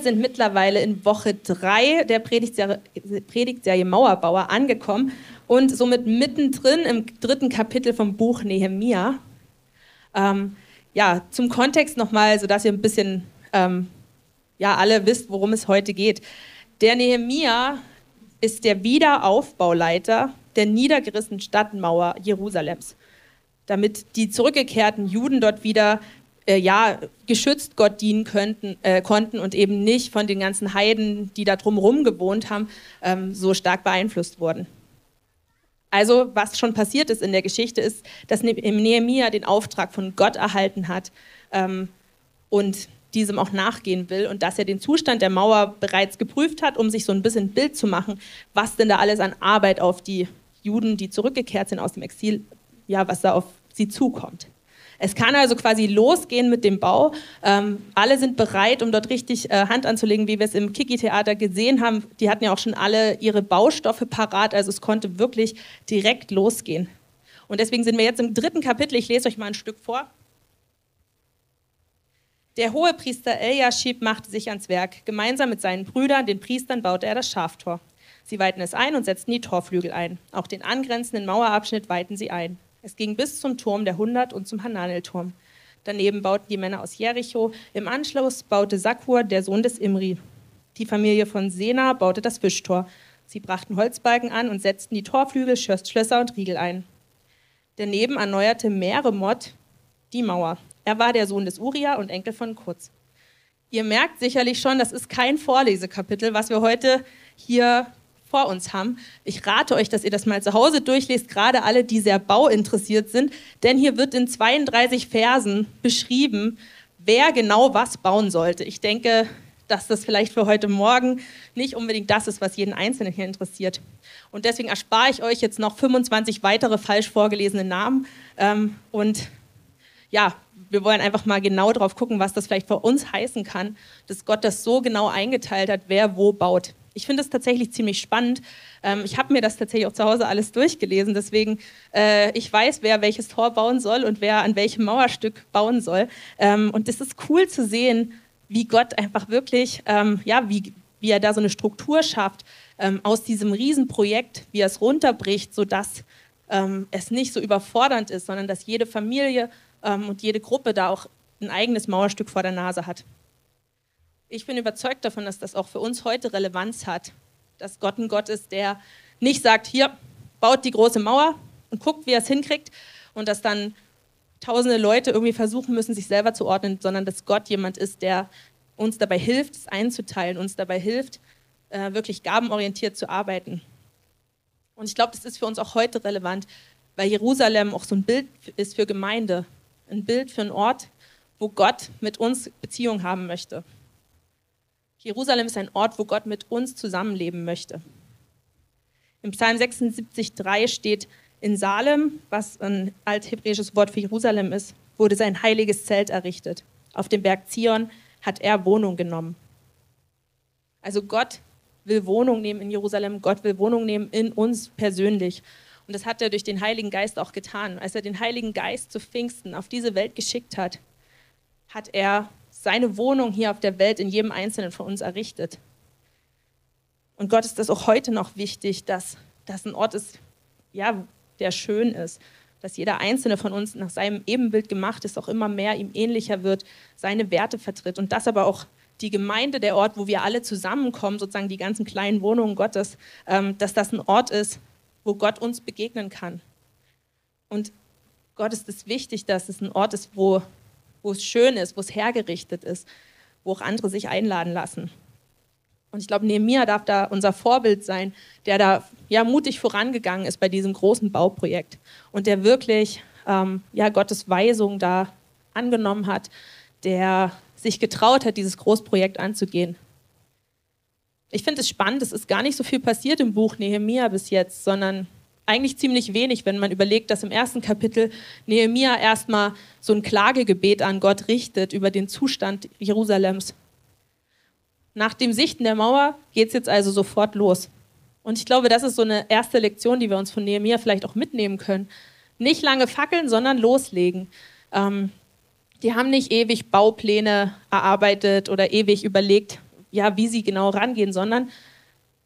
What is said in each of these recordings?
Sind mittlerweile in Woche 3 der Predigtserie, Predigtserie Mauerbauer angekommen und somit mittendrin im dritten Kapitel vom Buch Nehemia. Ähm, ja, zum Kontext nochmal, sodass ihr ein bisschen ähm, ja, alle wisst, worum es heute geht. Der Nehemia ist der Wiederaufbauleiter der niedergerissenen Stadtmauer Jerusalems, damit die zurückgekehrten Juden dort wieder äh, ja, geschützt Gott dienen könnten, äh, konnten und eben nicht von den ganzen Heiden, die da drumherum gewohnt haben, ähm, so stark beeinflusst wurden. Also, was schon passiert ist in der Geschichte, ist, dass ne-, Nehemia den Auftrag von Gott erhalten hat ähm, und diesem auch nachgehen will und dass er den Zustand der Mauer bereits geprüft hat, um sich so ein bisschen Bild zu machen, was denn da alles an Arbeit auf die Juden, die zurückgekehrt sind aus dem Exil, ja, was da auf sie zukommt. Es kann also quasi losgehen mit dem Bau. Ähm, alle sind bereit, um dort richtig äh, Hand anzulegen, wie wir es im Kiki-Theater gesehen haben. Die hatten ja auch schon alle ihre Baustoffe parat, also es konnte wirklich direkt losgehen. Und deswegen sind wir jetzt im dritten Kapitel. Ich lese euch mal ein Stück vor. Der hohe Priester Eliashib machte sich ans Werk. Gemeinsam mit seinen Brüdern, den Priestern, baute er das Schaftor. Sie weihten es ein und setzten die Torflügel ein. Auch den angrenzenden Mauerabschnitt weihten sie ein. Es ging bis zum Turm der Hundert und zum Hananelturm. Daneben bauten die Männer aus Jericho. Im Anschluss baute Sakur, der Sohn des Imri. Die Familie von Sena baute das Fischtor. Sie brachten Holzbalken an und setzten die Torflügel, Schlösser und Riegel ein. Daneben erneuerte Meremot die Mauer. Er war der Sohn des Uria und Enkel von Kurz. Ihr merkt sicherlich schon, das ist kein Vorlesekapitel, was wir heute hier vor uns haben. Ich rate euch, dass ihr das mal zu Hause durchlest, gerade alle, die sehr bauinteressiert sind, denn hier wird in 32 Versen beschrieben, wer genau was bauen sollte. Ich denke, dass das vielleicht für heute Morgen nicht unbedingt das ist, was jeden Einzelnen hier interessiert. Und deswegen erspare ich euch jetzt noch 25 weitere falsch vorgelesene Namen ähm, und ja, wir wollen einfach mal genau drauf gucken, was das vielleicht für uns heißen kann, dass Gott das so genau eingeteilt hat, wer wo baut. Ich finde es tatsächlich ziemlich spannend. Ähm, ich habe mir das tatsächlich auch zu Hause alles durchgelesen, deswegen äh, ich weiß, wer welches Tor bauen soll und wer an welchem Mauerstück bauen soll. Ähm, und es ist cool zu sehen, wie Gott einfach wirklich, ähm, ja, wie, wie er da so eine Struktur schafft ähm, aus diesem Riesenprojekt, wie er es runterbricht, sodass ähm, es nicht so überfordernd ist, sondern dass jede Familie ähm, und jede Gruppe da auch ein eigenes Mauerstück vor der Nase hat. Ich bin überzeugt davon, dass das auch für uns heute Relevanz hat, dass Gott ein Gott ist, der nicht sagt, hier, baut die große Mauer und guckt, wie er es hinkriegt und dass dann tausende Leute irgendwie versuchen müssen, sich selber zu ordnen, sondern dass Gott jemand ist, der uns dabei hilft, es einzuteilen, uns dabei hilft, äh, wirklich gabenorientiert zu arbeiten. Und ich glaube, das ist für uns auch heute relevant, weil Jerusalem auch so ein Bild ist für Gemeinde ein Bild für einen Ort, wo Gott mit uns Beziehung haben möchte. Jerusalem ist ein Ort, wo Gott mit uns zusammenleben möchte. Im Psalm 76,3 steht, in Salem, was ein althebräisches Wort für Jerusalem ist, wurde sein heiliges Zelt errichtet. Auf dem Berg Zion hat er Wohnung genommen. Also Gott will Wohnung nehmen in Jerusalem, Gott will Wohnung nehmen in uns persönlich. Und das hat er durch den Heiligen Geist auch getan. Als er den Heiligen Geist zu Pfingsten auf diese Welt geschickt hat, hat er seine Wohnung hier auf der Welt in jedem Einzelnen von uns errichtet. Und Gott ist das auch heute noch wichtig, dass das ein Ort ist, ja, der schön ist, dass jeder einzelne von uns nach seinem Ebenbild gemacht ist, auch immer mehr ihm ähnlicher wird, seine Werte vertritt und das aber auch die Gemeinde, der Ort, wo wir alle zusammenkommen, sozusagen die ganzen kleinen Wohnungen Gottes, ähm, dass das ein Ort ist, wo Gott uns begegnen kann. Und Gott ist es wichtig, dass es ein Ort ist, wo, wo es schön ist, wo es hergerichtet ist, wo auch andere sich einladen lassen. Und ich glaube, Nehemiah darf da unser Vorbild sein, der da ja mutig vorangegangen ist bei diesem großen Bauprojekt und der wirklich ähm, ja, Gottes Weisung da angenommen hat, der sich getraut hat, dieses Großprojekt anzugehen. Ich finde es spannend, es ist gar nicht so viel passiert im Buch Nehemia bis jetzt, sondern eigentlich ziemlich wenig, wenn man überlegt, dass im ersten Kapitel Nehemia erstmal so ein Klagegebet an Gott richtet über den Zustand Jerusalems. Nach dem Sichten der Mauer geht es jetzt also sofort los. Und ich glaube, das ist so eine erste Lektion, die wir uns von Nehemia vielleicht auch mitnehmen können. Nicht lange fackeln, sondern loslegen. Ähm, die haben nicht ewig Baupläne erarbeitet oder ewig überlegt, ja, wie sie genau rangehen, sondern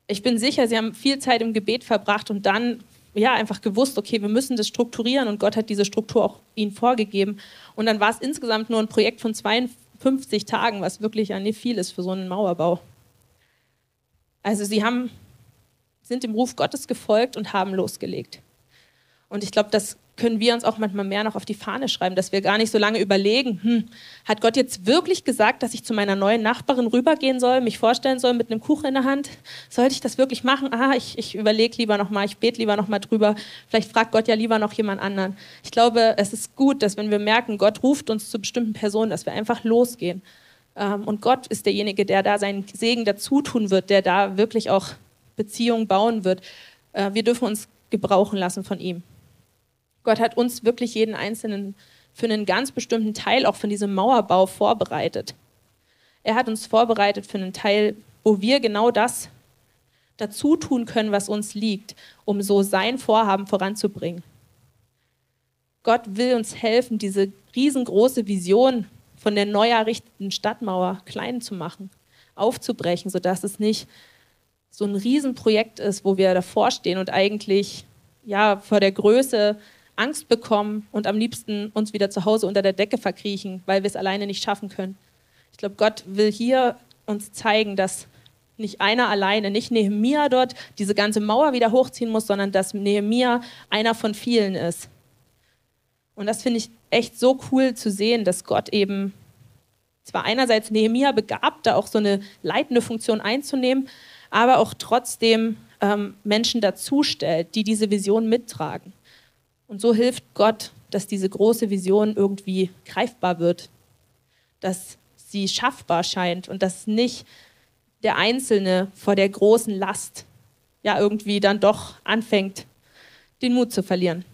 ich bin sicher, sie haben viel Zeit im Gebet verbracht und dann ja einfach gewusst, okay, wir müssen das strukturieren und Gott hat diese Struktur auch ihnen vorgegeben. Und dann war es insgesamt nur ein Projekt von 52 Tagen, was wirklich ja nicht viel ist für so einen Mauerbau. Also sie haben, sind dem Ruf Gottes gefolgt und haben losgelegt. Und ich glaube, das können wir uns auch manchmal mehr noch auf die Fahne schreiben, dass wir gar nicht so lange überlegen, hm, hat Gott jetzt wirklich gesagt, dass ich zu meiner neuen Nachbarin rübergehen soll, mich vorstellen soll mit einem Kuchen in der Hand? Sollte ich das wirklich machen? Ah, ich, ich überlege lieber nochmal, ich bete lieber nochmal drüber. Vielleicht fragt Gott ja lieber noch jemand anderen. Ich glaube, es ist gut, dass wenn wir merken, Gott ruft uns zu bestimmten Personen, dass wir einfach losgehen. Ähm, und Gott ist derjenige, der da seinen Segen dazu tun wird, der da wirklich auch Beziehungen bauen wird. Äh, wir dürfen uns gebrauchen lassen von ihm. Gott hat uns wirklich jeden Einzelnen für einen ganz bestimmten Teil auch von diesem Mauerbau vorbereitet. Er hat uns vorbereitet für einen Teil, wo wir genau das dazu tun können, was uns liegt, um so sein Vorhaben voranzubringen. Gott will uns helfen, diese riesengroße Vision von der neu errichteten Stadtmauer klein zu machen, aufzubrechen, sodass es nicht so ein Riesenprojekt ist, wo wir davor stehen und eigentlich ja, vor der Größe Angst bekommen und am liebsten uns wieder zu Hause unter der Decke verkriechen, weil wir es alleine nicht schaffen können. Ich glaube, Gott will hier uns zeigen, dass nicht einer alleine, nicht Nehemia dort diese ganze Mauer wieder hochziehen muss, sondern dass Nehemia einer von vielen ist. Und das finde ich echt so cool zu sehen, dass Gott eben zwar einerseits Nehemia begabt, da auch so eine leitende Funktion einzunehmen, aber auch trotzdem ähm, Menschen dazustellt, die diese Vision mittragen. Und so hilft Gott, dass diese große Vision irgendwie greifbar wird, dass sie schaffbar scheint und dass nicht der Einzelne vor der großen Last ja irgendwie dann doch anfängt, den Mut zu verlieren.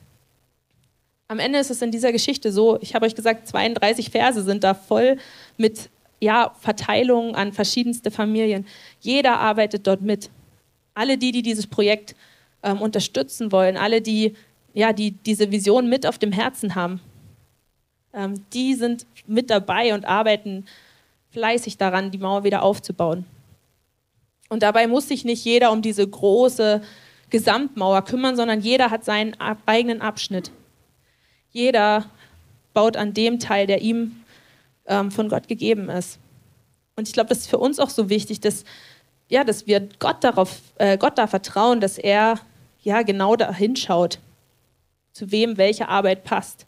Am Ende ist es in dieser Geschichte so, ich habe euch gesagt, 32 Verse sind da voll mit ja, Verteilungen an verschiedenste Familien. Jeder arbeitet dort mit. Alle die, die dieses Projekt ähm, unterstützen wollen, alle die ja, die diese Vision mit auf dem Herzen haben, ähm, die sind mit dabei und arbeiten fleißig daran, die Mauer wieder aufzubauen. Und dabei muss sich nicht jeder um diese große Gesamtmauer kümmern, sondern jeder hat seinen eigenen Abschnitt. Jeder baut an dem Teil, der ihm ähm, von Gott gegeben ist. Und ich glaube, das ist für uns auch so wichtig, dass, ja, dass wir Gott, darauf, äh, Gott da vertrauen, dass er ja genau da hinschaut zu wem welche Arbeit passt.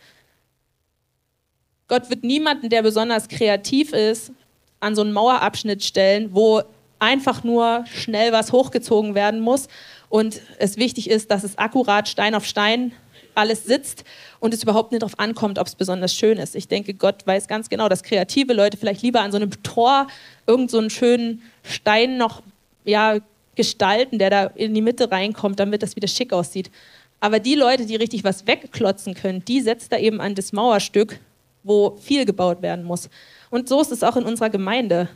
Gott wird niemanden, der besonders kreativ ist, an so einen Mauerabschnitt stellen, wo einfach nur schnell was hochgezogen werden muss und es wichtig ist, dass es akkurat Stein auf Stein alles sitzt und es überhaupt nicht darauf ankommt, ob es besonders schön ist. Ich denke, Gott weiß ganz genau, dass kreative Leute vielleicht lieber an so einem Tor irgendeinen so schönen Stein noch ja, gestalten, der da in die Mitte reinkommt, damit das wieder schick aussieht. Aber die Leute, die richtig was wegklotzen können, die setzt er eben an das Mauerstück, wo viel gebaut werden muss. Und so ist es auch in unserer Gemeinde.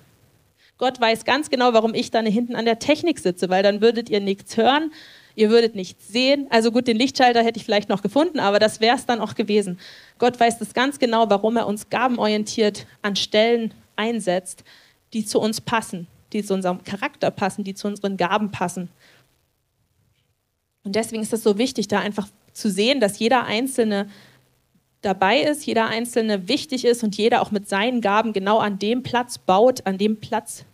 Gott weiß ganz genau, warum ich dann hinten an der Technik sitze, weil dann würdet ihr nichts hören, ihr würdet nichts sehen. Also gut, den Lichtschalter hätte ich vielleicht noch gefunden, aber das wäre es dann auch gewesen. Gott weiß das ganz genau, warum er uns gabenorientiert an Stellen einsetzt, die zu uns passen, die zu unserem Charakter passen, die zu unseren Gaben passen. Und deswegen ist es so wichtig, da einfach zu sehen, dass jeder Einzelne dabei ist, jeder Einzelne wichtig ist und jeder auch mit seinen Gaben genau an dem Platz baut, an dem Platz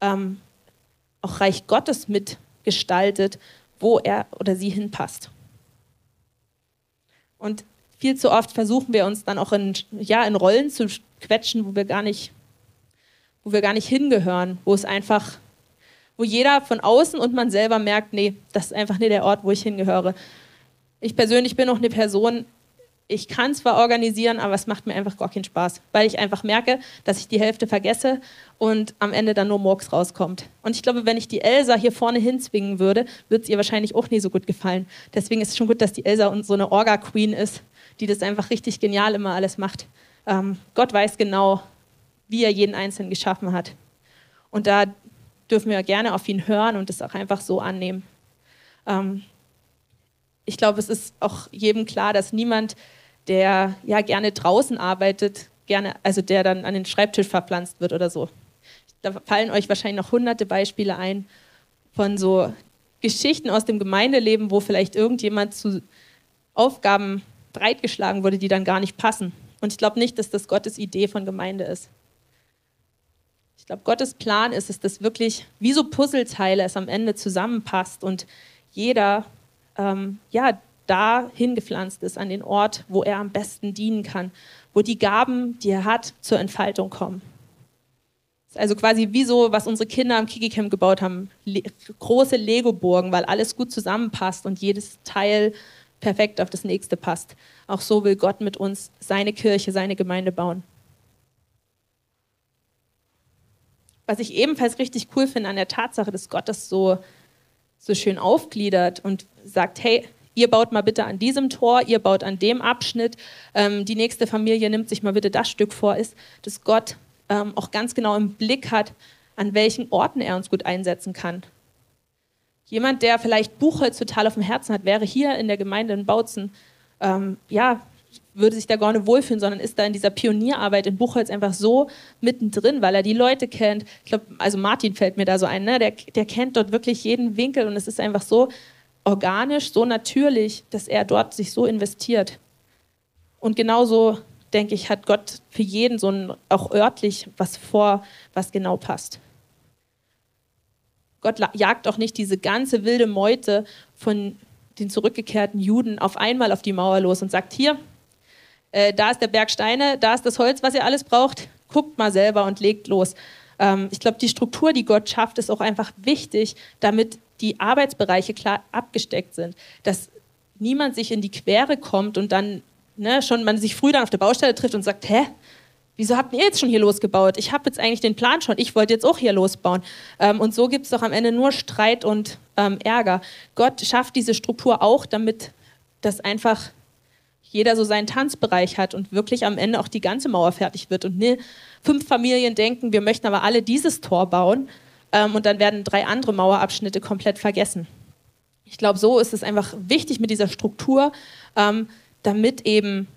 ähm, auch Reich Gottes mitgestaltet, wo er oder sie hinpasst. Und viel zu oft versuchen wir uns dann auch in, ja, in Rollen zu quetschen, wo wir gar nicht, wo wir gar nicht hingehören, wo es einfach wo jeder von außen und man selber merkt, nee, das ist einfach nicht der Ort, wo ich hingehöre. Ich persönlich bin auch eine Person, ich kann zwar organisieren, aber es macht mir einfach gar keinen Spaß, weil ich einfach merke, dass ich die Hälfte vergesse und am Ende dann nur Murks rauskommt. Und ich glaube, wenn ich die Elsa hier vorne hinzwingen würde, würde es ihr wahrscheinlich auch nie so gut gefallen. Deswegen ist es schon gut, dass die Elsa so eine Orga-Queen ist, die das einfach richtig genial immer alles macht. Ähm, Gott weiß genau, wie er jeden Einzelnen geschaffen hat. Und da dürfen wir gerne auf ihn hören und es auch einfach so annehmen. Ähm, ich glaube, es ist auch jedem klar, dass niemand, der ja gerne draußen arbeitet, gerne, also der dann an den Schreibtisch verpflanzt wird oder so. Da fallen euch wahrscheinlich noch hunderte Beispiele ein von so Geschichten aus dem Gemeindeleben, wo vielleicht irgendjemand zu Aufgaben breitgeschlagen wurde, die dann gar nicht passen. Und ich glaube nicht, dass das Gottes Idee von Gemeinde ist. Ich glaube, Gottes Plan ist es, dass wirklich wie so Puzzleteile es am Ende zusammenpasst und jeder ähm, ja, da hingepflanzt ist, an den Ort, wo er am besten dienen kann, wo die Gaben, die er hat, zur Entfaltung kommen. Also quasi wie so, was unsere Kinder am Kiki-Camp gebaut haben. Le große Lego-Burgen, weil alles gut zusammenpasst und jedes Teil perfekt auf das nächste passt. Auch so will Gott mit uns seine Kirche, seine Gemeinde bauen. Was ich ebenfalls richtig cool finde an der Tatsache, dass Gott das so, so schön aufgliedert und sagt, hey, ihr baut mal bitte an diesem Tor, ihr baut an dem Abschnitt, ähm, die nächste Familie nimmt sich mal bitte das Stück vor, ist, dass Gott ähm, auch ganz genau im Blick hat, an welchen Orten er uns gut einsetzen kann. Jemand, der vielleicht Buchholz total auf dem Herzen hat, wäre hier in der Gemeinde in Bautzen, ähm, ja, würde sich da gar nicht wohlfühlen, sondern ist da in dieser Pionierarbeit in Buchholz einfach so mittendrin, weil er die Leute kennt. Ich glaube, also Martin fällt mir da so ein, ne? der, der kennt dort wirklich jeden Winkel und es ist einfach so organisch, so natürlich, dass er dort sich so investiert. Und genauso denke ich, hat Gott für jeden so ein, auch örtlich was vor, was genau passt. Gott jagt auch nicht diese ganze wilde Meute von den zurückgekehrten Juden auf einmal auf die Mauer los und sagt, hier, äh, da ist der Berg Steine, da ist das Holz, was ihr alles braucht, guckt mal selber und legt los. Ähm, ich glaube, die Struktur, die Gott schafft, ist auch einfach wichtig, damit die Arbeitsbereiche klar abgesteckt sind, dass niemand sich in die Quere kommt und dann ne, schon man sich früh dann auf der Baustelle trifft und sagt, hä, wieso habt ihr jetzt schon hier losgebaut? Ich habe jetzt eigentlich den Plan schon, ich wollte jetzt auch hier losbauen. Ähm, und so gibt es doch am Ende nur Streit und ähm, Ärger. Gott schafft diese Struktur auch, damit das einfach jeder so seinen Tanzbereich hat und wirklich am Ende auch die ganze Mauer fertig wird. Und ne, fünf Familien denken, wir möchten aber alle dieses Tor bauen ähm, und dann werden drei andere Mauerabschnitte komplett vergessen. Ich glaube, so ist es einfach wichtig mit dieser Struktur, ähm, damit eben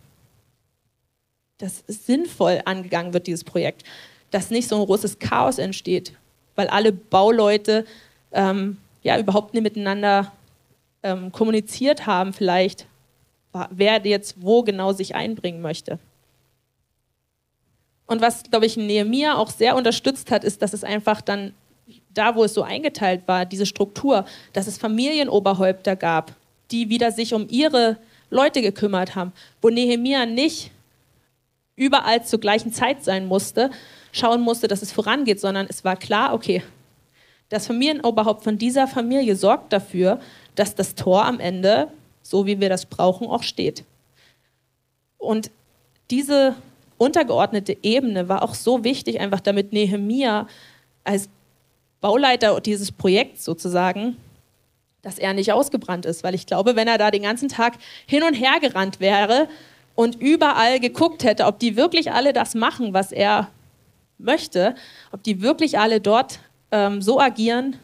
das sinnvoll angegangen wird, dieses Projekt. Dass nicht so ein großes Chaos entsteht, weil alle Bauleute ähm, ja überhaupt nicht miteinander ähm, kommuniziert haben, vielleicht, wer jetzt wo genau sich einbringen möchte. Und was, glaube ich, Nehemiah auch sehr unterstützt hat, ist, dass es einfach dann, da wo es so eingeteilt war, diese Struktur, dass es Familienoberhäupter gab, die wieder sich um ihre Leute gekümmert haben, wo Nehemia nicht überall zur gleichen Zeit sein musste, schauen musste, dass es vorangeht, sondern es war klar, okay, das Familienoberhaupt von dieser Familie sorgt dafür, dass das Tor am Ende, so wie wir das brauchen, auch steht. Und diese untergeordnete Ebene war auch so wichtig, einfach damit Nehemia als Bauleiter dieses Projekts sozusagen dass er nicht ausgebrannt ist, weil ich glaube, wenn er da den ganzen Tag hin und her gerannt wäre und überall geguckt hätte, ob die wirklich alle das machen, was er möchte, ob die wirklich alle dort ähm, so agieren,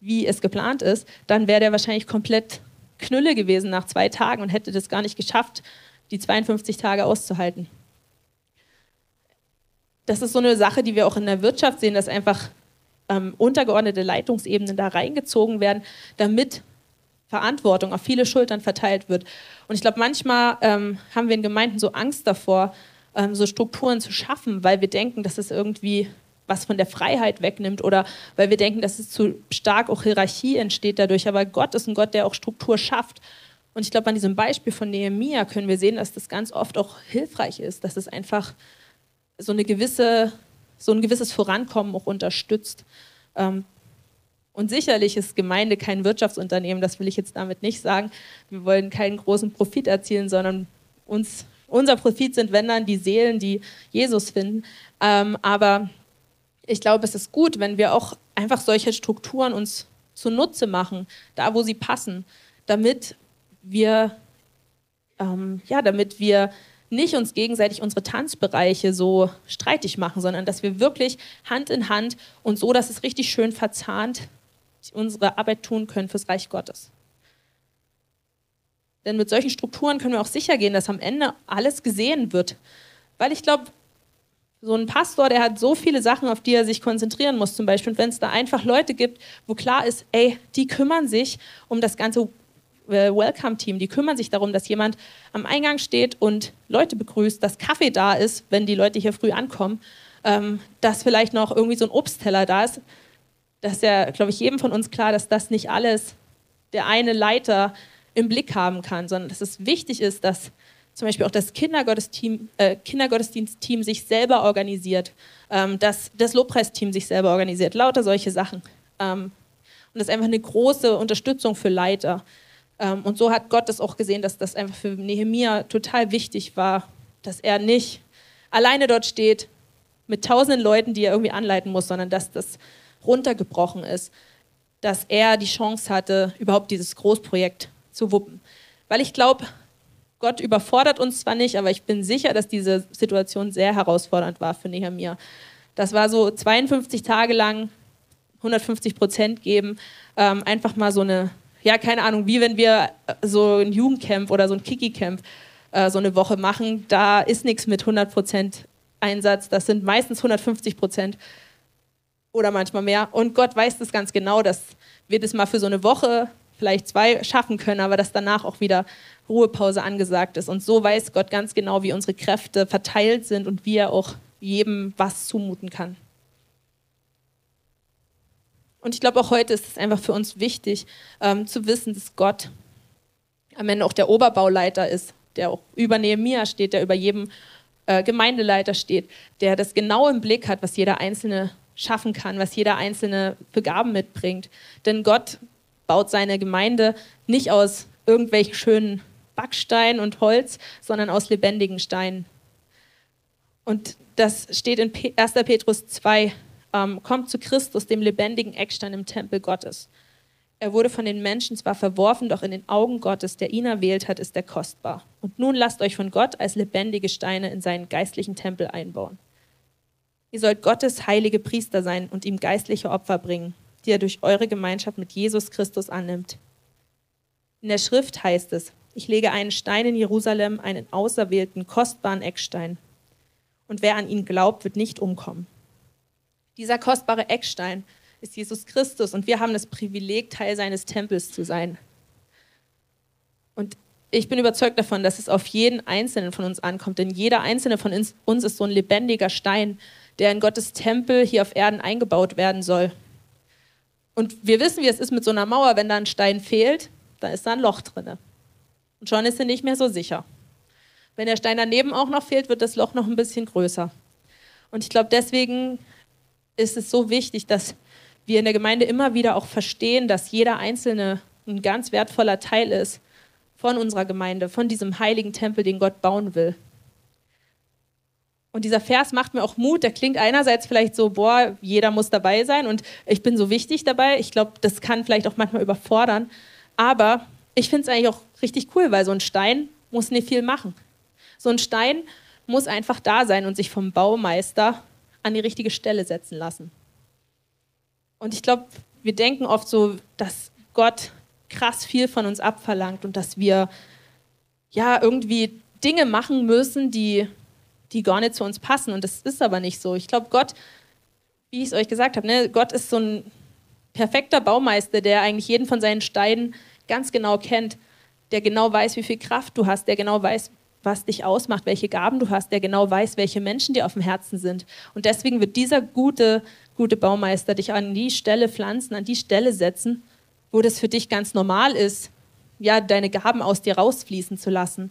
wie es geplant ist, dann wäre der wahrscheinlich komplett Knülle gewesen nach zwei Tagen und hätte das gar nicht geschafft, die 52 Tage auszuhalten. Das ist so eine Sache, die wir auch in der Wirtschaft sehen, dass einfach ähm, untergeordnete Leitungsebenen da reingezogen werden, damit Verantwortung auf viele Schultern verteilt wird. Und ich glaube, manchmal ähm, haben wir in Gemeinden so Angst davor, ähm, so Strukturen zu schaffen, weil wir denken, dass es irgendwie was von der Freiheit wegnimmt oder weil wir denken, dass es zu stark auch Hierarchie entsteht dadurch. Aber Gott ist ein Gott, der auch Struktur schafft. Und ich glaube, an diesem Beispiel von Nehemia können wir sehen, dass das ganz oft auch hilfreich ist, dass es einfach so eine gewisse so ein gewisses Vorankommen auch unterstützt. Ähm, und sicherlich ist Gemeinde kein Wirtschaftsunternehmen, das will ich jetzt damit nicht sagen. Wir wollen keinen großen Profit erzielen, sondern uns, unser Profit sind, wenn dann, die Seelen, die Jesus finden. Ähm, aber ich glaube, es ist gut, wenn wir auch einfach solche Strukturen uns zunutze machen, da wo sie passen, damit wir, ähm, ja, damit wir nicht uns gegenseitig unsere Tanzbereiche so streitig machen, sondern dass wir wirklich Hand in Hand und so, dass es richtig schön verzahnt unsere Arbeit tun können fürs Reich Gottes. Denn mit solchen Strukturen können wir auch sicher gehen, dass am Ende alles gesehen wird. Weil ich glaube, So ein Pastor, der hat so viele Sachen, auf die er sich konzentrieren muss, zum Beispiel. Und wenn es da einfach Leute gibt, wo klar ist, ey, die kümmern sich um das ganze äh, Welcome-Team, die kümmern sich darum, dass jemand am Eingang steht und Leute begrüßt, dass Kaffee da ist, wenn die Leute hier früh ankommen, ähm, dass vielleicht noch irgendwie so ein Obstteller da ist. Das ist ja, glaube ich, jedem von uns klar, dass das nicht alles der eine Leiter im Blick haben kann, sondern dass es wichtig ist, dass zum Beispiel auch das Kindergottesdienst, äh, Kindergottesdienstteam sich selber organisiert, ähm, dass das Lobpreisteam sich selber organisiert, lauter solche Sachen. Ähm, und das ist einfach eine große Unterstützung für Leiter. Ähm, und so hat Gott das auch gesehen, dass das einfach für Nehemia total wichtig war, dass er nicht alleine dort steht mit tausenden Leuten, die er irgendwie anleiten muss, sondern dass das runtergebrochen ist, dass er die Chance hatte, überhaupt dieses Großprojekt zu wuppen. Weil ich glaube, Gott überfordert uns zwar nicht, aber ich bin sicher, dass diese Situation sehr herausfordernd war für Nehemiah. Das war so 52 Tage lang 150 Prozent geben, ähm, einfach mal so eine, ja, keine Ahnung, wie wenn wir äh, so ein Jugendcamp oder so ein Kiki-Camp äh, so eine Woche machen. Da ist nichts mit 100 Prozent Einsatz. Das sind meistens 150 Prozent oder manchmal mehr. Und Gott weiß das ganz genau, dass wir das mal für so eine Woche vielleicht zwei schaffen können, aber dass danach auch wieder Ruhepause angesagt ist. Und so weiß Gott ganz genau, wie unsere Kräfte verteilt sind und wie er auch jedem was zumuten kann. Und ich glaube, auch heute ist es einfach für uns wichtig ähm, zu wissen, dass Gott am Ende auch der Oberbauleiter ist, der auch über Nehemiah steht, der über jedem äh, Gemeindeleiter steht, der das genau im Blick hat, was jeder Einzelne schaffen kann, was jeder Einzelne für Gaben mitbringt. Denn Gott baut seine Gemeinde nicht aus irgendwelchen schönen Backstein und Holz, sondern aus lebendigen Steinen. Und das steht in 1. Petrus 2, ähm, kommt zu Christus, dem lebendigen Eckstein im Tempel Gottes. Er wurde von den Menschen zwar verworfen, doch in den Augen Gottes, der ihn erwählt hat, ist er kostbar. Und nun lasst euch von Gott als lebendige Steine in seinen geistlichen Tempel einbauen. Ihr sollt Gottes heilige Priester sein und ihm geistliche Opfer bringen die er durch eure Gemeinschaft mit Jesus Christus annimmt. In der Schrift heißt es, ich lege einen Stein in Jerusalem, einen auserwählten, kostbaren Eckstein. Und wer an ihn glaubt, wird nicht umkommen. Dieser kostbare Eckstein ist Jesus Christus und wir haben das Privileg, Teil seines Tempels zu sein. Und ich bin überzeugt davon, dass es auf jeden Einzelnen von uns ankommt, denn jeder Einzelne von uns ist so ein lebendiger Stein, der in Gottes Tempel hier auf Erden eingebaut werden soll. Und wir wissen, wie es ist mit so einer Mauer, wenn da ein Stein fehlt, dann ist da ein Loch drin. Und schon ist sie nicht mehr so sicher. Wenn der Stein daneben auch noch fehlt, wird das Loch noch ein bisschen größer. Und ich glaube, deswegen ist es so wichtig, dass wir in der Gemeinde immer wieder auch verstehen, dass jeder Einzelne ein ganz wertvoller Teil ist von unserer Gemeinde, von diesem heiligen Tempel, den Gott bauen will. Und dieser Vers macht mir auch Mut. Der klingt einerseits vielleicht so, boah, jeder muss dabei sein und ich bin so wichtig dabei. Ich glaube, das kann vielleicht auch manchmal überfordern. Aber ich finde es eigentlich auch richtig cool, weil so ein Stein muss nicht viel machen. So ein Stein muss einfach da sein und sich vom Baumeister an die richtige Stelle setzen lassen. Und ich glaube, wir denken oft so, dass Gott krass viel von uns abverlangt und dass wir ja irgendwie Dinge machen müssen, die die gar nicht zu uns passen. Und das ist aber nicht so. Ich glaube, Gott, wie ich es euch gesagt habe, ne, Gott ist so ein perfekter Baumeister, der eigentlich jeden von seinen Steinen ganz genau kennt, der genau weiß, wie viel Kraft du hast, der genau weiß, was dich ausmacht, welche Gaben du hast, der genau weiß, welche Menschen dir auf dem Herzen sind. Und deswegen wird dieser gute, gute Baumeister dich an die Stelle pflanzen, an die Stelle setzen, wo das für dich ganz normal ist, ja, deine Gaben aus dir rausfließen zu lassen.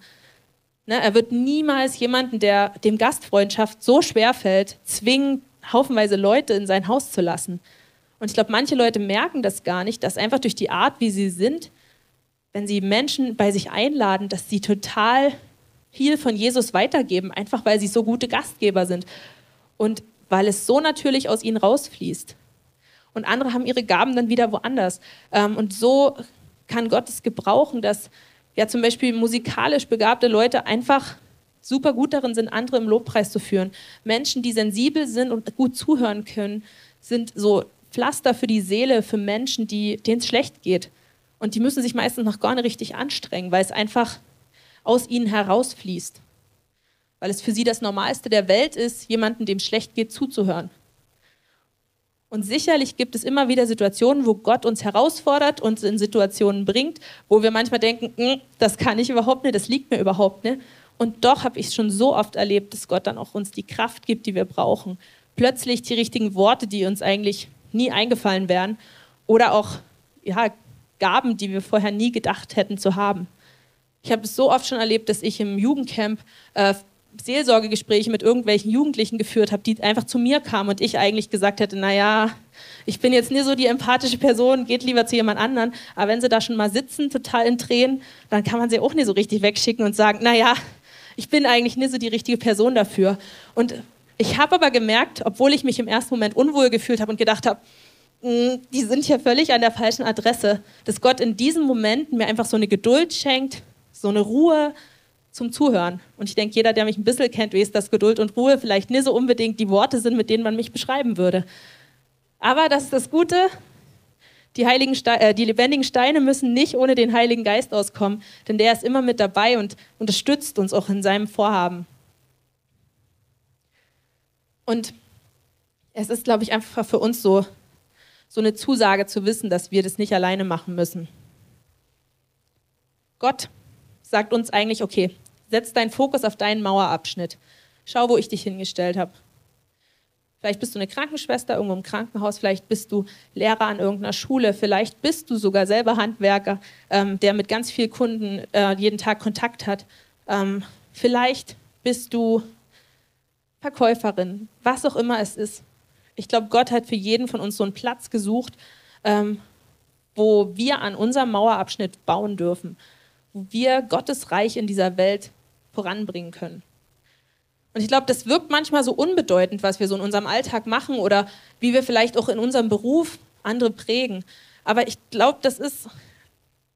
Ne, er wird niemals jemanden, der dem Gastfreundschaft so schwer fällt, zwingen, haufenweise Leute in sein Haus zu lassen. Und ich glaube, manche Leute merken das gar nicht, dass einfach durch die Art, wie sie sind, wenn sie Menschen bei sich einladen, dass sie total viel von Jesus weitergeben, einfach weil sie so gute Gastgeber sind und weil es so natürlich aus ihnen rausfließt. Und andere haben ihre Gaben dann wieder woanders. Ähm, und so kann Gott es gebrauchen, dass ja zum Beispiel musikalisch begabte Leute einfach super gut darin sind, andere im Lobpreis zu führen. Menschen, die sensibel sind und gut zuhören können, sind so Pflaster für die Seele, für Menschen, denen es schlecht geht. Und die müssen sich meistens noch gar nicht richtig anstrengen, weil es einfach aus ihnen herausfließt. weil es für sie das Normalste der Welt ist, jemandem, dem schlecht geht, zuzuhören. Und sicherlich gibt es immer wieder Situationen, wo Gott uns herausfordert, uns in Situationen bringt, wo wir manchmal denken, hm, das kann ich überhaupt nicht, das liegt mir überhaupt nicht. Und doch habe ich es schon so oft erlebt, dass Gott dann auch uns die Kraft gibt, die wir brauchen. Plötzlich die richtigen Worte, die uns eigentlich nie eingefallen wären. Oder auch ja, Gaben, die wir vorher nie gedacht hätten zu haben. Ich habe es so oft schon erlebt, dass ich im Jugendcamp äh, Seelsorgegespräche mit irgendwelchen Jugendlichen geführt habe, die einfach zu mir kamen und ich eigentlich gesagt hätte, naja, ich bin jetzt nie so die empathische Person, geht lieber zu jemand anderen. Aber wenn sie da schon mal sitzen, total in Tränen, dann kann man sie auch nie so richtig wegschicken und sagen, naja, ich bin eigentlich nie so die richtige Person dafür. Und ich habe aber gemerkt, obwohl ich mich im ersten Moment unwohl gefühlt habe und gedacht habe, hm, die sind hier völlig an der falschen Adresse, dass Gott in diesem Moment mir einfach so eine Geduld schenkt, so eine Ruhe, zum Zuhören. Und ich denke, jeder, der mich ein bisschen kennt, weiß, dass Geduld und Ruhe vielleicht nicht so unbedingt die Worte sind, mit denen man mich beschreiben würde. Aber das ist das Gute. Die, heiligen äh, die lebendigen Steine müssen nicht ohne den Heiligen Geist auskommen, denn der ist immer mit dabei und unterstützt uns auch in seinem Vorhaben. Und es ist, glaube ich, einfach für uns so, so eine Zusage zu wissen, dass wir das nicht alleine machen müssen. Gott sagt uns eigentlich, okay, setz deinen Fokus auf deinen Mauerabschnitt. Schau, wo ich dich hingestellt habe. Vielleicht bist du eine Krankenschwester irgendwo im Krankenhaus, vielleicht bist du Lehrer an irgendeiner Schule, vielleicht bist du sogar selber Handwerker, ähm, der mit ganz vielen Kunden äh, jeden Tag Kontakt hat. Ähm, vielleicht bist du Verkäuferin, was auch immer es ist. Ich glaube, Gott hat für jeden von uns so einen Platz gesucht, ähm, wo wir an unserem Mauerabschnitt bauen dürfen wo wir Gottes Reich in dieser Welt voranbringen können. Und ich glaube, das wirkt manchmal so unbedeutend, was wir so in unserem Alltag machen oder wie wir vielleicht auch in unserem Beruf andere prägen. Aber ich glaube, das ist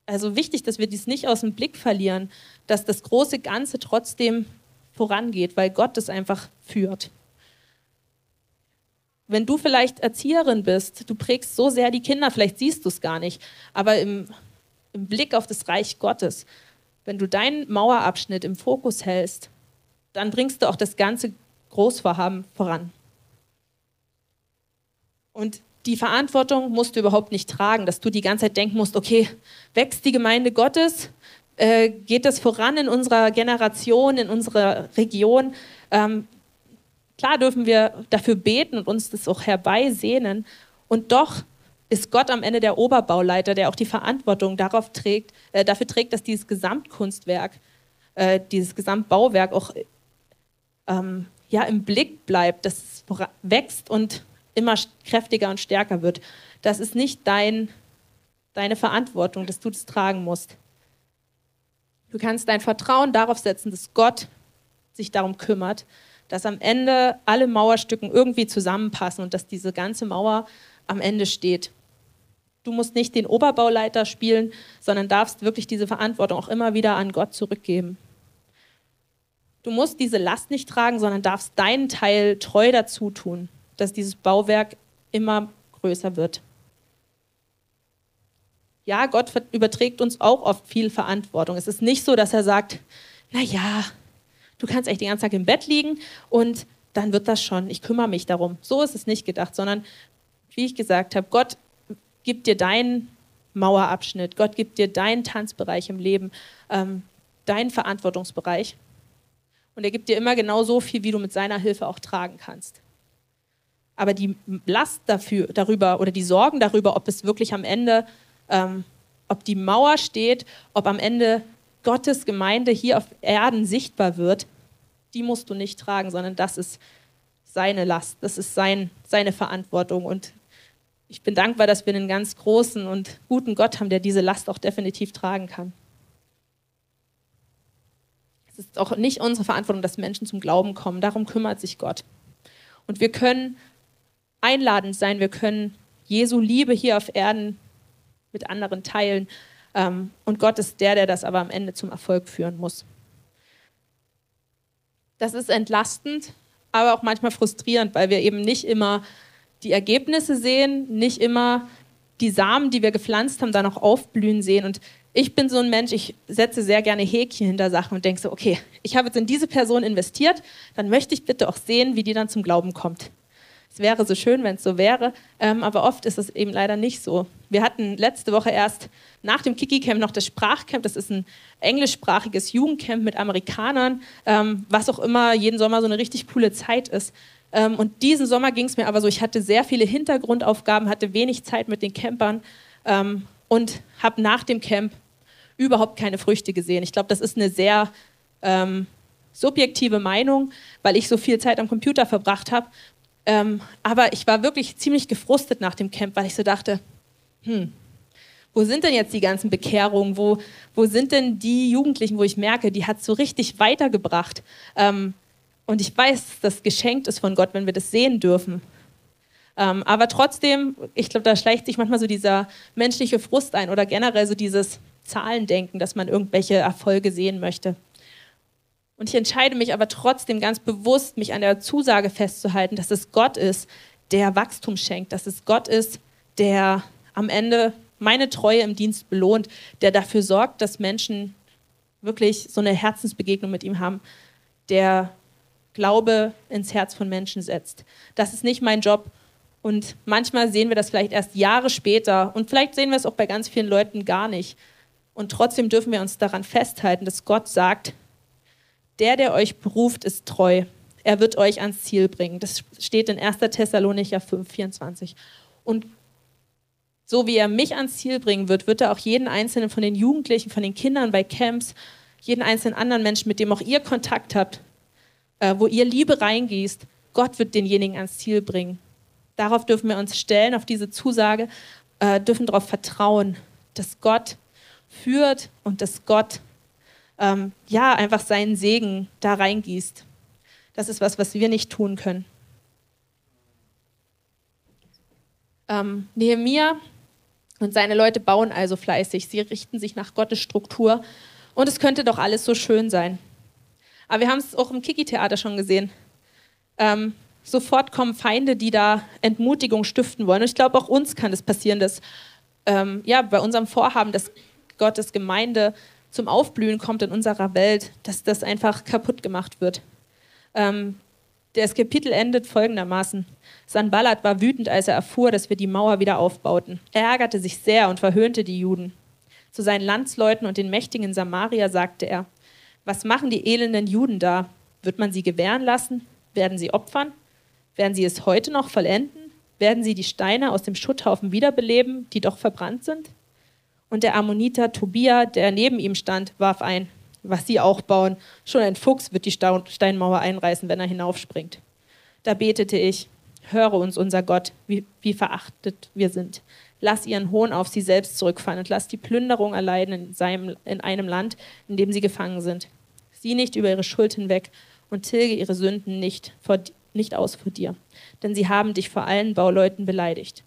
also wichtig, dass wir dies nicht aus dem Blick verlieren, dass das große Ganze trotzdem vorangeht, weil Gott es einfach führt. Wenn du vielleicht Erzieherin bist, du prägst so sehr die Kinder, vielleicht siehst du es gar nicht, aber im im Blick auf das Reich Gottes, wenn du deinen Mauerabschnitt im Fokus hältst, dann bringst du auch das ganze Großvorhaben voran. Und die Verantwortung musst du überhaupt nicht tragen, dass du die ganze Zeit denken musst, okay, wächst die Gemeinde Gottes, äh, geht das voran in unserer Generation, in unserer Region. Ähm, klar dürfen wir dafür beten und uns das auch herbeisehnen. Und doch ist Gott am Ende der Oberbauleiter, der auch die Verantwortung darauf trägt, äh, dafür trägt, dass dieses Gesamtkunstwerk, äh, dieses Gesamtbauwerk auch ähm, ja, im Blick bleibt, dass es wächst und immer kräftiger und stärker wird. Das ist nicht dein, deine Verantwortung, dass du das tragen musst. Du kannst dein Vertrauen darauf setzen, dass Gott sich darum kümmert, dass am Ende alle Mauerstücken irgendwie zusammenpassen und dass diese ganze Mauer am Ende steht. Du musst nicht den Oberbauleiter spielen, sondern darfst wirklich diese Verantwortung auch immer wieder an Gott zurückgeben. Du musst diese Last nicht tragen, sondern darfst deinen Teil treu dazu tun, dass dieses Bauwerk immer größer wird. Ja, Gott überträgt uns auch oft viel Verantwortung. Es ist nicht so, dass er sagt, na ja, du kannst echt den ganzen Tag im Bett liegen und dann wird das schon, ich kümmere mich darum. So ist es nicht gedacht, sondern wie ich gesagt habe, Gott gibt dir deinen Mauerabschnitt, Gott gibt dir deinen Tanzbereich im Leben, ähm, deinen Verantwortungsbereich. Und er gibt dir immer genau so viel, wie du mit seiner Hilfe auch tragen kannst. Aber die Last dafür, darüber oder die Sorgen darüber, ob es wirklich am Ende, ähm, ob die Mauer steht, ob am Ende Gottes Gemeinde hier auf Erden sichtbar wird, die musst du nicht tragen, sondern das ist seine Last, das ist sein, seine Verantwortung. Und ich bin dankbar, dass wir einen ganz großen und guten Gott haben, der diese Last auch definitiv tragen kann. Es ist auch nicht unsere Verantwortung, dass Menschen zum Glauben kommen. Darum kümmert sich Gott. Und wir können einladend sein, wir können Jesu Liebe hier auf Erden mit anderen teilen. Ähm, und Gott ist der, der das aber am Ende zum Erfolg führen muss. Das ist entlastend, aber auch manchmal frustrierend, weil wir eben nicht immer die Ergebnisse sehen, nicht immer die Samen, die wir gepflanzt haben, dann auch aufblühen sehen. Und ich bin so ein Mensch, ich setze sehr gerne Häkchen hinter Sachen und denke so, okay, ich habe jetzt in diese Person investiert, dann möchte ich bitte auch sehen, wie die dann zum Glauben kommt. Es wäre so schön, wenn es so wäre, ähm, aber oft ist es eben leider nicht so. Wir hatten letzte Woche erst nach dem Kiki-Camp noch das Sprachcamp. Das ist ein englischsprachiges Jugendcamp mit Amerikanern, ähm, was auch immer jeden Sommer so eine richtig coole Zeit ist. Ähm, und diesen Sommer ging es mir aber so, ich hatte sehr viele Hintergrundaufgaben, hatte wenig Zeit mit den Campern ähm, und habe nach dem Camp überhaupt keine Früchte gesehen. Ich glaube, das ist eine sehr ähm, subjektive Meinung, weil ich so viel Zeit am Computer verbracht habe. Ähm, aber ich war wirklich ziemlich gefrustet nach dem Camp, weil ich so dachte, hm, wo sind denn jetzt die ganzen Bekehrungen? Wo, wo sind denn die Jugendlichen, wo ich merke, die hat so richtig weitergebracht? Ähm, und ich weiß, das geschenkt ist von Gott, wenn wir das sehen dürfen. Ähm, aber trotzdem, ich glaube, da schleicht sich manchmal so dieser menschliche Frust ein oder generell so dieses Zahlendenken, dass man irgendwelche Erfolge sehen möchte. Und ich entscheide mich aber trotzdem ganz bewusst, mich an der Zusage festzuhalten, dass es Gott ist, der Wachstum schenkt, dass es Gott ist, der am Ende meine Treue im Dienst belohnt, der dafür sorgt, dass Menschen wirklich so eine Herzensbegegnung mit ihm haben, der Glaube ins Herz von Menschen setzt. Das ist nicht mein Job. Und manchmal sehen wir das vielleicht erst Jahre später und vielleicht sehen wir es auch bei ganz vielen Leuten gar nicht. Und trotzdem dürfen wir uns daran festhalten, dass Gott sagt, der, der euch beruft, ist treu. Er wird euch ans Ziel bringen. Das steht in 1. Thessalonicher 5, 24. Und so wie er mich ans Ziel bringen wird, wird er auch jeden einzelnen von den Jugendlichen, von den Kindern bei Camps, jeden einzelnen anderen Menschen, mit dem auch ihr Kontakt habt, äh, wo ihr Liebe reingießt, Gott wird denjenigen ans Ziel bringen. Darauf dürfen wir uns stellen, auf diese Zusage, äh, dürfen darauf vertrauen, dass Gott führt und dass Gott ähm, ja einfach seinen Segen da reingießt. Das ist was, was wir nicht tun können. Ähm, Nehemiah und seine Leute bauen also fleißig. Sie richten sich nach Gottes Struktur. Und es könnte doch alles so schön sein. Aber wir haben es auch im Kiki-Theater schon gesehen. Ähm, sofort kommen Feinde, die da Entmutigung stiften wollen. Und ich glaube, auch uns kann es das passieren, dass ähm, ja, bei unserem Vorhaben, dass Gottes Gemeinde zum Aufblühen kommt in unserer Welt, dass das einfach kaputt gemacht wird. Ähm, das Kapitel endet folgendermaßen. Sanballat war wütend, als er erfuhr, dass wir die Mauer wieder aufbauten. Er ärgerte sich sehr und verhöhnte die Juden. Zu seinen Landsleuten und den Mächtigen Samaria sagte er, was machen die elenden Juden da? Wird man sie gewähren lassen? Werden sie opfern? Werden sie es heute noch vollenden? Werden sie die Steine aus dem Schutthaufen wiederbeleben, die doch verbrannt sind? Und der Ammoniter Tobia, der neben ihm stand, warf ein, was sie auch bauen. Schon ein Fuchs wird die Steinmauer einreißen, wenn er hinaufspringt. Da betete ich, höre uns, unser Gott, wie, wie verachtet wir sind. Lass ihren Hohn auf sie selbst zurückfallen und lass die Plünderung erleiden in, seinem, in einem Land, in dem sie gefangen sind. Sieh nicht über ihre Schuld hinweg und tilge ihre Sünden nicht, vor, nicht aus vor dir, denn sie haben dich vor allen Bauleuten beleidigt.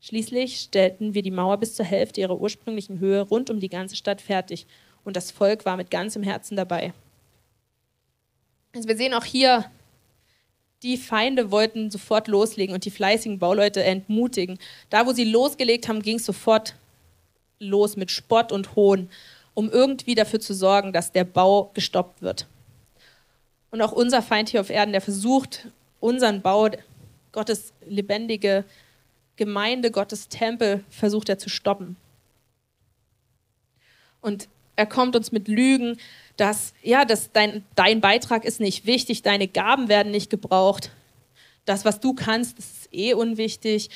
Schließlich stellten wir die Mauer bis zur Hälfte ihrer ursprünglichen Höhe rund um die ganze Stadt fertig und das Volk war mit ganzem Herzen dabei. Also wir sehen auch hier, die Feinde wollten sofort loslegen und die fleißigen Bauleute entmutigen. Da, wo sie losgelegt haben, ging es sofort los mit Spott und Hohn, um irgendwie dafür zu sorgen, dass der Bau gestoppt wird. Und auch unser Feind hier auf Erden, der versucht, unseren Bau, Gottes lebendige Gemeinde, Gottes Tempel, versucht er zu stoppen. Und er kommt uns mit Lügen, dass, ja, dass dein, dein Beitrag ist nicht wichtig, deine Gaben werden nicht gebraucht. Das, was du kannst, ist eh unwichtig.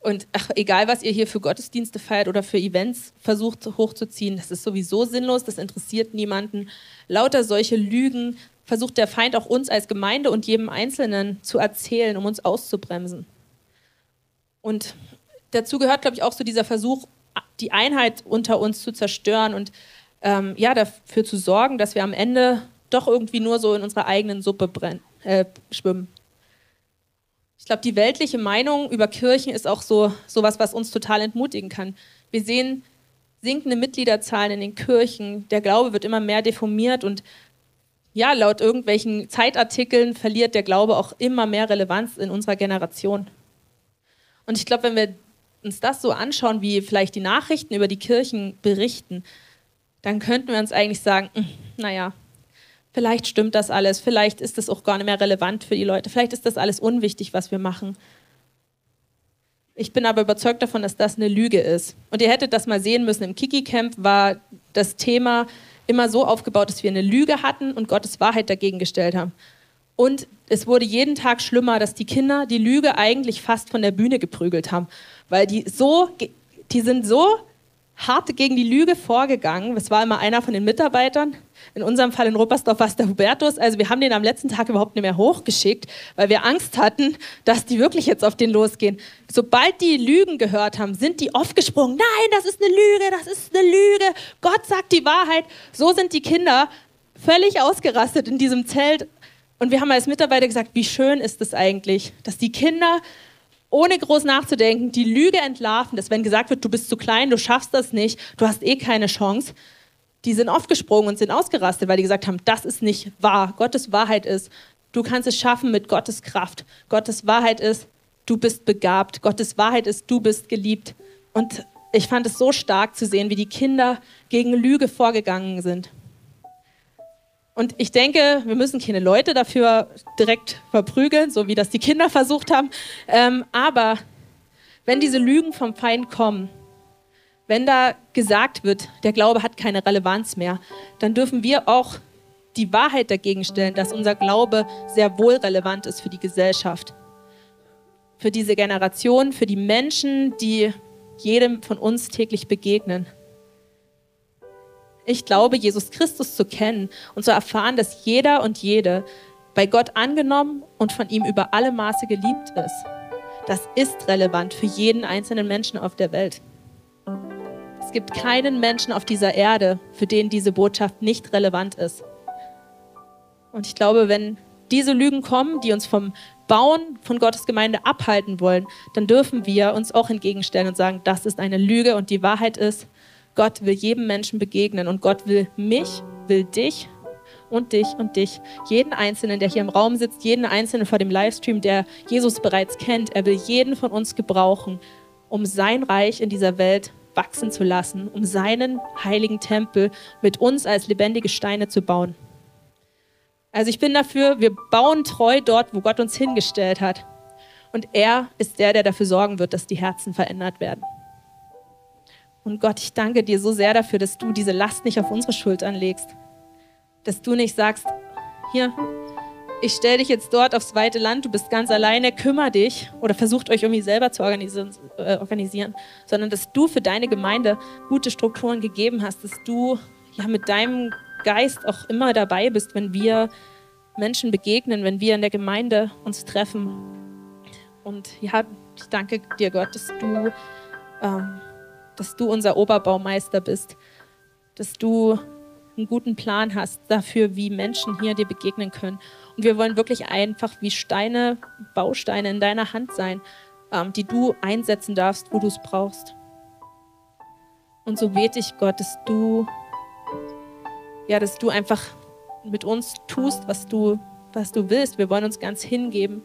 Und ach, egal, was ihr hier für Gottesdienste feiert oder für Events versucht hochzuziehen, das ist sowieso sinnlos, das interessiert niemanden. Lauter solche Lügen versucht der Feind auch uns als Gemeinde und jedem Einzelnen zu erzählen, um uns auszubremsen. Und dazu gehört, glaube ich, auch so dieser Versuch, die Einheit unter uns zu zerstören und ähm, ja, dafür zu sorgen, dass wir am Ende doch irgendwie nur so in unserer eigenen Suppe brennen, äh, schwimmen. Ich glaube, die weltliche Meinung über Kirchen ist auch so sowas, was uns total entmutigen kann. Wir sehen sinkende Mitgliederzahlen in den Kirchen, der Glaube wird immer mehr deformiert und ja, laut irgendwelchen Zeitartikeln verliert der Glaube auch immer mehr Relevanz in unserer Generation. Und ich glaube, wenn wir uns das so anschauen, wie vielleicht die Nachrichten über die Kirchen berichten, dann könnten wir uns eigentlich sagen, hm, naja, vielleicht stimmt das alles, vielleicht ist das auch gar nicht mehr relevant für die Leute, vielleicht ist das alles unwichtig, was wir machen. Ich bin aber überzeugt davon, dass das eine Lüge ist. Und ihr hättet das mal sehen müssen. Im Kiki-Camp war das Thema immer so aufgebaut, dass wir eine Lüge hatten und Gottes Wahrheit dagegen gestellt haben. Und es wurde jeden Tag schlimmer, dass die Kinder die Lüge eigentlich fast von der Bühne geprügelt haben, weil die so, die sind so hart gegen die Lüge vorgegangen. Es war immer einer von den Mitarbeitern. In unserem Fall in Ruppersdorf war es der Hubertus. Also wir haben den am letzten Tag überhaupt nicht mehr hochgeschickt, weil wir Angst hatten, dass die wirklich jetzt auf den losgehen. Sobald die Lügen gehört haben, sind die aufgesprungen. Nein, das ist eine Lüge, das ist eine Lüge. Gott sagt die Wahrheit. So sind die Kinder völlig ausgerastet in diesem Zelt. Und wir haben als Mitarbeiter gesagt, wie schön ist es eigentlich, dass die Kinder ohne groß nachzudenken, die Lüge entlarven, dass wenn gesagt wird, du bist zu klein, du schaffst das nicht, du hast eh keine Chance, die sind aufgesprungen und sind ausgerastet, weil die gesagt haben, das ist nicht wahr. Gottes Wahrheit ist, du kannst es schaffen mit Gottes Kraft. Gottes Wahrheit ist, du bist begabt. Gottes Wahrheit ist, du bist geliebt. Und ich fand es so stark zu sehen, wie die Kinder gegen Lüge vorgegangen sind. Und ich denke, wir müssen keine Leute dafür direkt verprügeln, so wie das die Kinder versucht haben. Ähm, aber wenn diese Lügen vom Feind kommen, wenn da gesagt wird, der Glaube hat keine Relevanz mehr, dann dürfen wir auch die Wahrheit dagegen stellen, dass unser Glaube sehr wohl relevant ist für die Gesellschaft, für diese Generation, für die Menschen, die jedem von uns täglich begegnen. Ich glaube, Jesus Christus zu kennen und zu erfahren, dass jeder und jede bei Gott angenommen und von ihm über alle Maße geliebt ist. Das ist relevant für jeden einzelnen Menschen auf der Welt. Es gibt keinen Menschen auf dieser Erde, für den diese Botschaft nicht relevant ist. Und ich glaube, wenn diese Lügen kommen, die uns vom Bauen von Gottes Gemeinde abhalten wollen, dann dürfen wir uns auch entgegenstellen und sagen, das ist eine Lüge und die Wahrheit ist, Gott will jedem Menschen begegnen und Gott will mich, will dich und dich und dich, jeden Einzelnen, der hier im Raum sitzt, jeden Einzelnen vor dem Livestream, der Jesus bereits kennt. Er will jeden von uns gebrauchen, um sein Reich in dieser Welt wachsen zu lassen, um seinen heiligen Tempel mit uns als lebendige Steine zu bauen. Also ich bin dafür, wir bauen treu dort, wo Gott uns hingestellt hat. Und er ist der, der dafür sorgen wird, dass die Herzen verändert werden. Und Gott, ich danke dir so sehr dafür, dass du diese Last nicht auf unsere Schultern legst. Dass du nicht sagst, hier, ich stelle dich jetzt dort aufs weite Land, du bist ganz alleine, kümmere dich oder versucht euch irgendwie selber zu organisieren, äh, organisieren, sondern dass du für deine Gemeinde gute Strukturen gegeben hast, dass du ja mit deinem Geist auch immer dabei bist, wenn wir Menschen begegnen, wenn wir in der Gemeinde uns treffen. Und ja, ich danke dir, Gott, dass du ähm, dass du unser Oberbaumeister bist, dass du einen guten Plan hast dafür, wie Menschen hier dir begegnen können. Und wir wollen wirklich einfach wie Steine, Bausteine in deiner Hand sein, ähm, die du einsetzen darfst, wo du es brauchst. Und so bete ich Gott, dass du, ja, dass du einfach mit uns tust, was du, was du willst. Wir wollen uns ganz hingeben.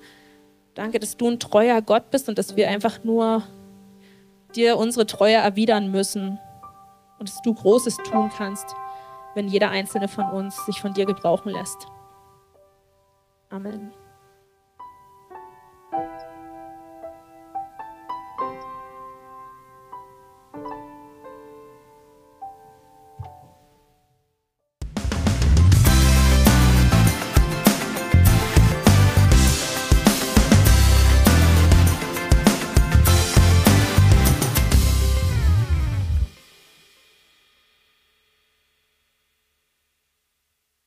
Danke, dass du ein treuer Gott bist und dass wir einfach nur dir unsere Treue erwidern müssen und dass du Großes tun kannst, wenn jeder einzelne von uns sich von dir gebrauchen lässt. Amen.